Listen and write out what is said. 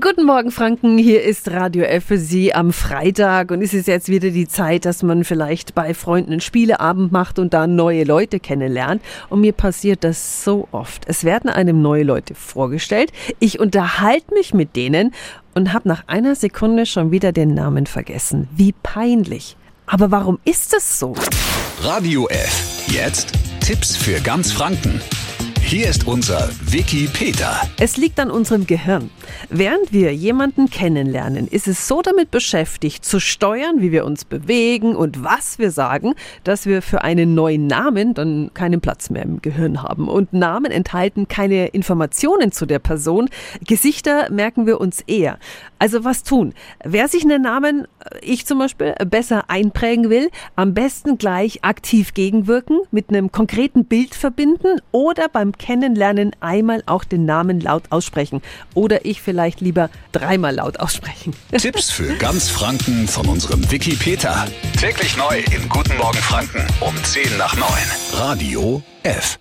Guten Morgen, Franken. Hier ist Radio F für Sie am Freitag. Und es ist jetzt wieder die Zeit, dass man vielleicht bei Freunden einen Spieleabend macht und da neue Leute kennenlernt. Und mir passiert das so oft. Es werden einem neue Leute vorgestellt. Ich unterhalte mich mit denen und habe nach einer Sekunde schon wieder den Namen vergessen. Wie peinlich. Aber warum ist das so? Radio F. Jetzt Tipps für ganz Franken. Hier ist unser Wiki Peter. Es liegt an unserem Gehirn. Während wir jemanden kennenlernen, ist es so damit beschäftigt, zu steuern, wie wir uns bewegen und was wir sagen, dass wir für einen neuen Namen dann keinen Platz mehr im Gehirn haben. Und Namen enthalten keine Informationen zu der Person. Gesichter merken wir uns eher. Also was tun? Wer sich einen Namen, ich zum Beispiel, besser einprägen will, am besten gleich aktiv gegenwirken, mit einem konkreten Bild verbinden oder beim Kennenlernen einmal auch den Namen laut aussprechen. Oder ich vielleicht lieber dreimal laut aussprechen. Tipps für ganz Franken von unserem Wiki Peter. Täglich neu in Guten Morgen Franken um 10 nach 9. Radio. F.